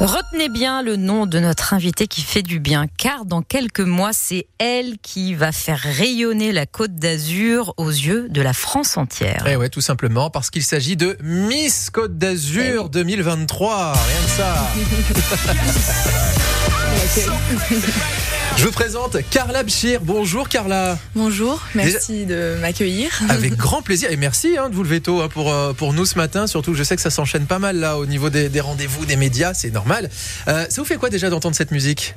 Retenez bien le nom de notre invitée qui fait du bien, car dans quelques mois, c'est elle qui va faire rayonner la Côte d'Azur aux yeux de la France entière. Et eh ouais, tout simplement parce qu'il s'agit de Miss Côte d'Azur 2023. Rien que ça. Je vous présente Carla Bchir. Bonjour Carla. Bonjour, merci de m'accueillir. Avec grand plaisir et merci hein, de vous lever tôt hein, pour, euh, pour nous ce matin. Surtout, je sais que ça s'enchaîne pas mal là au niveau des, rendez-vous, des médias, c'est normal. Euh, ça vous fait quoi déjà d'entendre cette musique?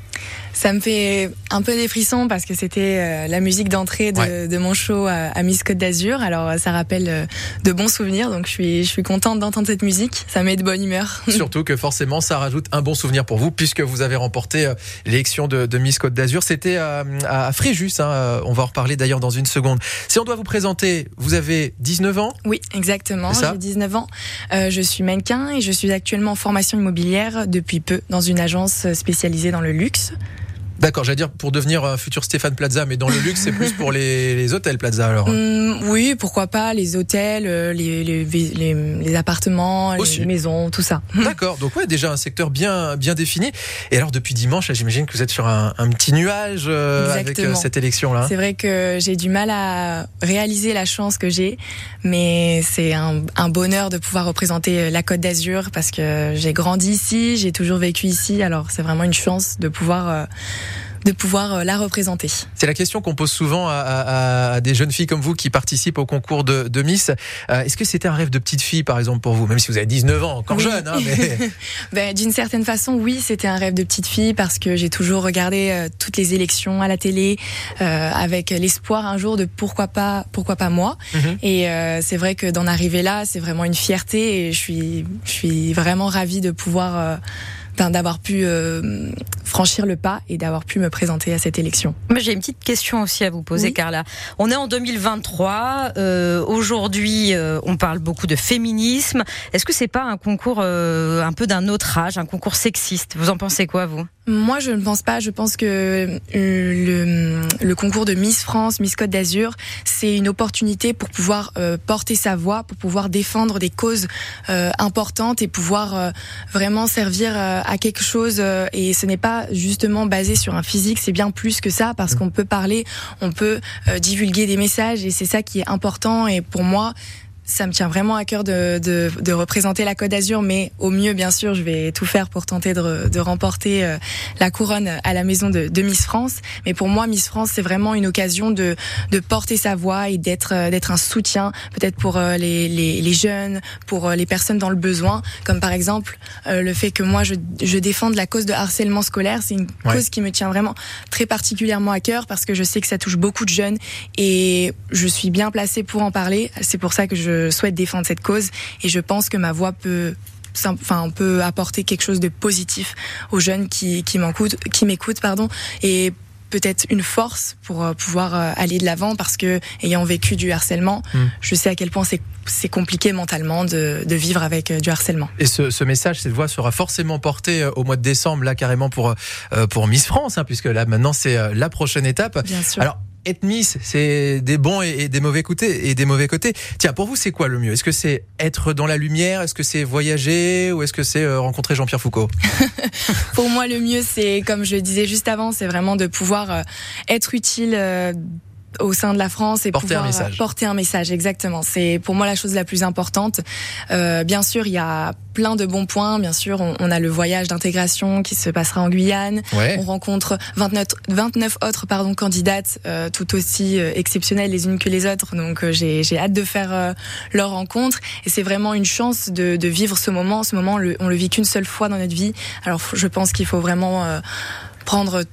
Ça me fait un peu des frissons parce que c'était euh, la musique d'entrée de, mon show à, Miss Côte d'Azur. Alors ça rappelle de bons souvenirs, donc je suis, je suis contente d'entendre cette musique. Ça met de bonne humeur. Surtout que forcément ça rajoute un bon souvenir pour vous puisque vous avez remporté l'élection de, de Miss Côte d'Azur c'était euh, à, Fréjus. Hein, euh, on va en reparler d'ailleurs dans une seconde. Si on doit vous présenter, vous avez 19 ans Oui, exactement. J'ai 19 ans. Euh, je suis mannequin et je suis actuellement en formation immobilière depuis peu dans une agence spécialisée dans le luxe. D'accord, j'allais dire pour devenir un futur Stéphane Plaza, mais dans le luxe, c'est plus pour les, les, hôtels Plaza alors. Mmh, oui, pourquoi pas les hôtels, euh, les, les, les, les appartements, les maisons, tout ça. D'accord, donc ouais, déjà un secteur bien bien défini. Et alors depuis dimanche, j'imagine que vous êtes sur un, un petit nuage euh, avec euh, cette élection là. C'est vrai que j'ai du mal à réaliser la chance que j'ai, mais c'est un, un bonheur de pouvoir représenter la Côte d'Azur parce que j'ai grandi ici, j'ai toujours vécu ici, alors c'est vraiment une chance de pouvoir de pouvoir euh, la représenter. C'est la question qu'on pose souvent à, des jeunes filles comme vous qui participent au concours de, Miss. Euh, est-ce que c'était un rêve de petite fille, par exemple, pour vous, même si vous avez 19 ans, encore jeune hein, ben, D'une certaine façon, oui, c'était un rêve de petite fille parce que j'ai toujours regardé euh, toutes les élections à la télé avec l'espoir un jour de pourquoi pas, pourquoi pas moi. Mhm. Et c'est vrai que d'en arriver là, c'est vraiment une fierté et je suis, je suis vraiment ravie de pouvoir d'avoir pu euh, franchir le pas et d'avoir pu me présenter à cette élection. J'ai une petite question aussi à vous poser, Carla. On est en 2023. Euh, Aujourd'hui, euh, on parle beaucoup de féminisme. Est-ce que c'est pas un concours euh, un peu d'un autre âge, un concours sexiste? Vous en pensez quoi, vous? Moi, je ne pense pas. Je pense que le, le concours de Miss France, Miss Côte d'Azur, c'est une opportunité pour pouvoir porter sa voix, pour pouvoir défendre des causes importantes et pouvoir vraiment servir à quelque chose euh, et ce n'est pas justement basé sur un physique, c'est bien plus que ça parce mm. qu'on peut parler, on peut euh, divulguer des messages et c'est ça qui est important et pour moi ça me tient vraiment à cœur de, de, de représenter la Côte d'Azur, mais au mieux, bien sûr, je vais tout faire pour tenter de, de remporter euh, la couronne à la maison de, de, Miss France. Mais pour moi, Miss France, c'est vraiment une occasion de, de porter sa voix et d'être euh, d'être un soutien, peut-être pour euh, les, les, les, jeunes, pour les personnes dans le besoin, comme par exemple le fait que moi, je, je défende la cause de harcèlement scolaire. C'est une cause qui me tient vraiment très particulièrement à cœur parce que je sais que ça touche beaucoup de jeunes et je suis bien placée pour en parler. C'est pour ça que je souhaite défendre cette cause et je pense que ma voix peut enfin on peut apporter quelque chose de positif aux jeunes qui qui m'écoutent qui m'écoutent pardon et peut-être une force pour euh, pouvoir euh, aller de l'avant parce que ayant vécu du harcèlement, hmm. je sais à quel point c'est c'est compliqué mentalement de, de, vivre avec euh, du harcèlement. Et ce, ce, message, cette voix sera forcément portée au mois de décembre, là carrément pour pour Miss France, hein, puisque là maintenant c'est la prochaine étape. Bien sûr. Alors être Miss, c'est des bons et des mauvais côtés et des mauvais côtés. Tiens, pour vous, c'est quoi le mieux? Est-ce que c'est être dans la lumière? Est-ce que c'est voyager? Ou est-ce que c'est euh, rencontrer Jean-Pierre Foucault? Pour moi, le mieux, c'est comme je disais juste avant, c'est vraiment de pouvoir euh, être utile euh, au sein de la France et porter pouvoir un message. porter un message exactement. C'est pour moi la chose la plus importante. Euh, bien sûr, il y a plein de bons points. Bien sûr, on, on a le voyage d'intégration qui se passera en Guyane. On rencontre 29, 29 autres pardon candidates euh, tout aussi euh, exceptionnelles les unes que les autres. Donc euh, j'ai hâte de faire euh, leur rencontre et c'est vraiment une chance de, de, vivre ce moment. Ce moment, on le, on le vit qu'une seule fois dans notre vie. Alors je pense qu'il faut vraiment prendre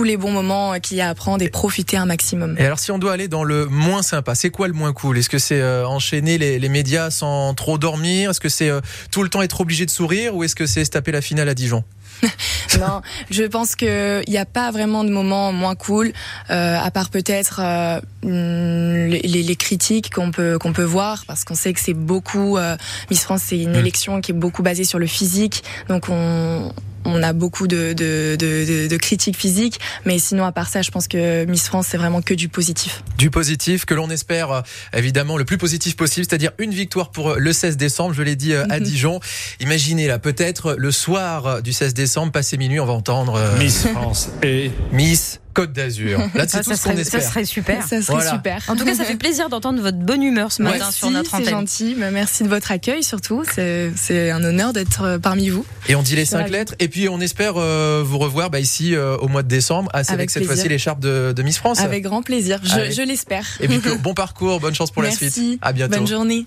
tous les bons moments qu'il y a à prendre et profiter un maximum. Et alors si on doit aller dans le moins sympa, c'est quoi le moins cool? Est-ce que c'est euh, enchaîner les, les, médias sans trop dormir? Est-ce que c'est euh, tout le temps être obligé de sourire? Ou est-ce que c'est se taper la finale à Dijon? Non, je pense qu'il n'y a pas vraiment de moment moins cool, euh, à part peut-être euh, les, les, critiques qu'on peut qu'on peut voir, parce qu'on sait que c'est beaucoup. Euh, Miss France, c'est une mm. élection qui est beaucoup basée sur le physique, donc on on a beaucoup de, de, de, de, critiques physiques, mais sinon à part ça, je pense que Miss France c'est vraiment que du positif. Du positif que l'on espère euh, évidemment le plus positif possible, c'est-à-dire une victoire pour euh, le 16 décembre. Je l'ai dit euh, à Dijon. Imaginez là, peut-être le soir du 16 décembre, passé minuit, on va entendre Miss France et Miss Côte d'Azur. Là, c'est tout ce qu'on espère. Ça serait super. Ça serait super. En tout cas, ça fait plaisir d'entendre votre bonne humeur ce matin sur notre antenne. C'est gentil. Merci de votre accueil surtout. C'est un honneur d'être euh, parmi vous. Et on dit les cinq lettres. Et puis, on espère euh, vous revoir bah, ici euh, au mois de décembre, avec, cette fois-ci l'écharpe de, de, Miss France. Avec grand plaisir. Je, je l'espère. Et puis, bon parcours, bonne chance pour la suite. À bientôt. Bonne journée.